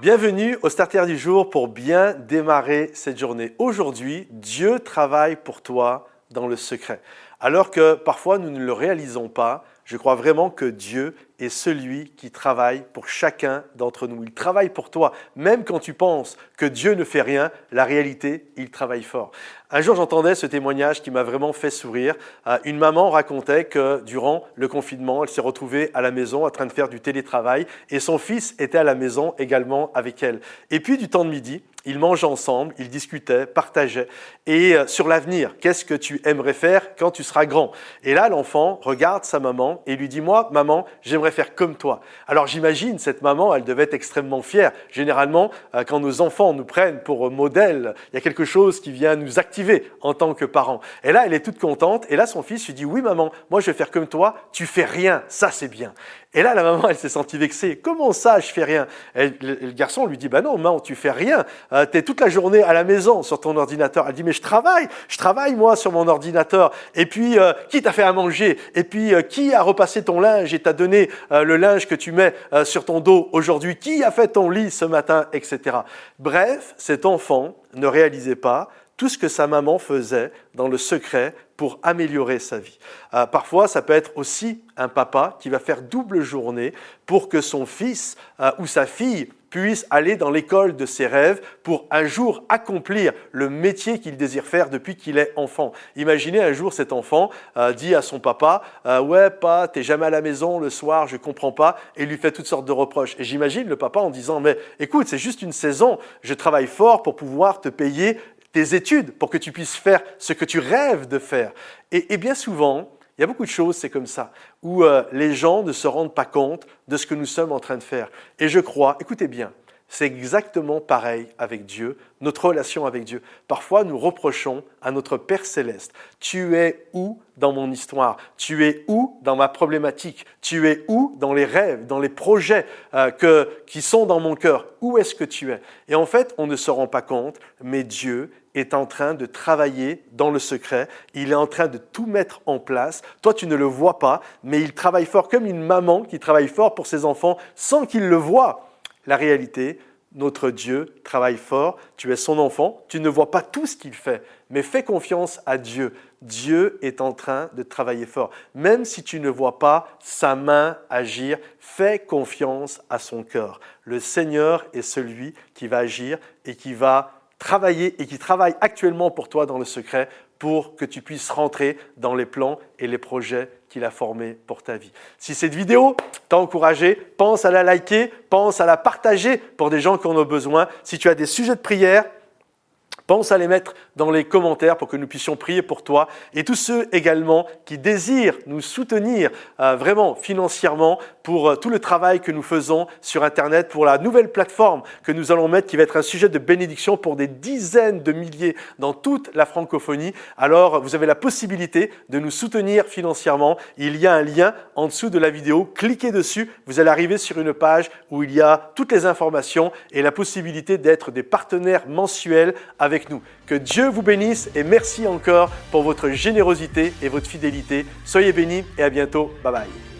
Bienvenue au Starter du jour pour bien démarrer cette journée. Aujourd'hui, Dieu travaille pour toi dans le secret. Alors que parfois nous ne le réalisons pas, je crois vraiment que Dieu est celui qui travaille pour chacun d'entre nous. Il travaille pour toi. Même quand tu penses que Dieu ne fait rien, la réalité, il travaille fort. Un jour, j'entendais ce témoignage qui m'a vraiment fait sourire. Euh, une maman racontait que durant le confinement, elle s'est retrouvée à la maison en train de faire du télétravail et son fils était à la maison également avec elle. Et puis, du temps de midi, ils mangent ensemble, ils discutaient, partageaient. Et euh, sur l'avenir, qu'est-ce que tu aimerais faire quand tu seras grand? Et là, l'enfant regarde sa maman et lui dit, moi, maman, j'aimerais faire comme toi. Alors j'imagine, cette maman, elle devait être extrêmement fière. Généralement, euh, quand nos enfants nous prennent pour modèle, il y a quelque chose qui vient nous activer en tant que parents. Et là, elle est toute contente. Et là, son fils lui dit, oui, maman, moi, je vais faire comme toi. Tu fais rien. Ça, c'est bien. Et là, la maman, elle s'est sentie vexée. Comment ça, je fais rien? Et le, garçon lui dit, bah non, maman, tu fais rien. Euh, tu toute la journée à la maison sur ton ordinateur. Elle dit, mais je travaille, je travaille moi sur mon ordinateur. Et puis, euh, qui t'a fait à manger Et puis, euh, qui a repassé ton linge et t'a donné le linge que tu mets sur ton dos aujourd'hui Qui a fait ton lit ce matin Etc. Bref, cet enfant ne réalisait pas tout ce que sa maman faisait dans le secret pour améliorer sa vie. Euh, parfois, ça peut être aussi un papa qui va faire double journée pour que son fils euh, ou sa fille puisse aller dans l'école de ses rêves pour un jour accomplir le métier qu'il désire faire depuis qu'il est enfant. Imaginez un jour cet enfant euh, dit à son papa Ouais, pas, t'es jamais à la maison le soir, je comprends pas, et lui fait toutes sortes de reproches. Et j'imagine le papa en disant Mais écoute, c'est juste une saison, je travaille fort pour pouvoir te payer tes études pour que tu puisses faire ce que tu rêves de faire. Et, bien souvent, il y a beaucoup de choses, c'est comme ça, où euh, les gens ne se rendent pas compte de ce que nous sommes en train de faire. Et je crois, écoutez bien, c'est exactement pareil avec Dieu, notre relation avec Dieu. Parfois, nous reprochons à notre Père céleste, tu es où dans mon histoire? Tu es où dans ma problématique? Tu es où dans les rêves, dans les projets euh, qui sont dans mon cœur? Où est-ce que tu es? Et en fait, on ne se rend pas compte, mais Dieu est en train de travailler dans le secret, il est en train de tout mettre en place. Toi, tu ne le vois pas, mais il travaille fort comme une maman qui travaille fort pour ses enfants sans qu'il le voie. La réalité, notre Dieu travaille fort, tu es son enfant, tu ne vois pas tout ce qu'il fait, mais fais confiance à Dieu. Dieu est en train de travailler fort. Même si tu ne vois pas sa main agir, fais confiance à son cœur. Le Seigneur est celui qui va agir et qui va travailler et qui travaille actuellement pour toi dans le secret pour que tu puisses rentrer dans les plans et les projets qu'il a formés pour ta vie. Si cette vidéo t'a encouragé, pense à la liker, pense à la partager pour des gens qui en ont besoin. Si tu as des sujets de prière, Pense à les mettre dans les commentaires pour que nous puissions prier pour toi et tous ceux également qui désirent nous soutenir euh, vraiment financièrement pour euh, tout le travail que nous faisons sur Internet, pour la nouvelle plateforme que nous allons mettre qui va être un sujet de bénédiction pour des dizaines de milliers dans toute la francophonie. Alors vous avez la possibilité de nous soutenir financièrement. Il y a un lien en dessous de la vidéo. Cliquez dessus, vous allez arriver sur une page où il y a toutes les informations et la possibilité d'être des partenaires mensuels avec nous. Que Dieu vous bénisse et merci encore pour votre générosité et votre fidélité. Soyez bénis et à bientôt. Bye bye.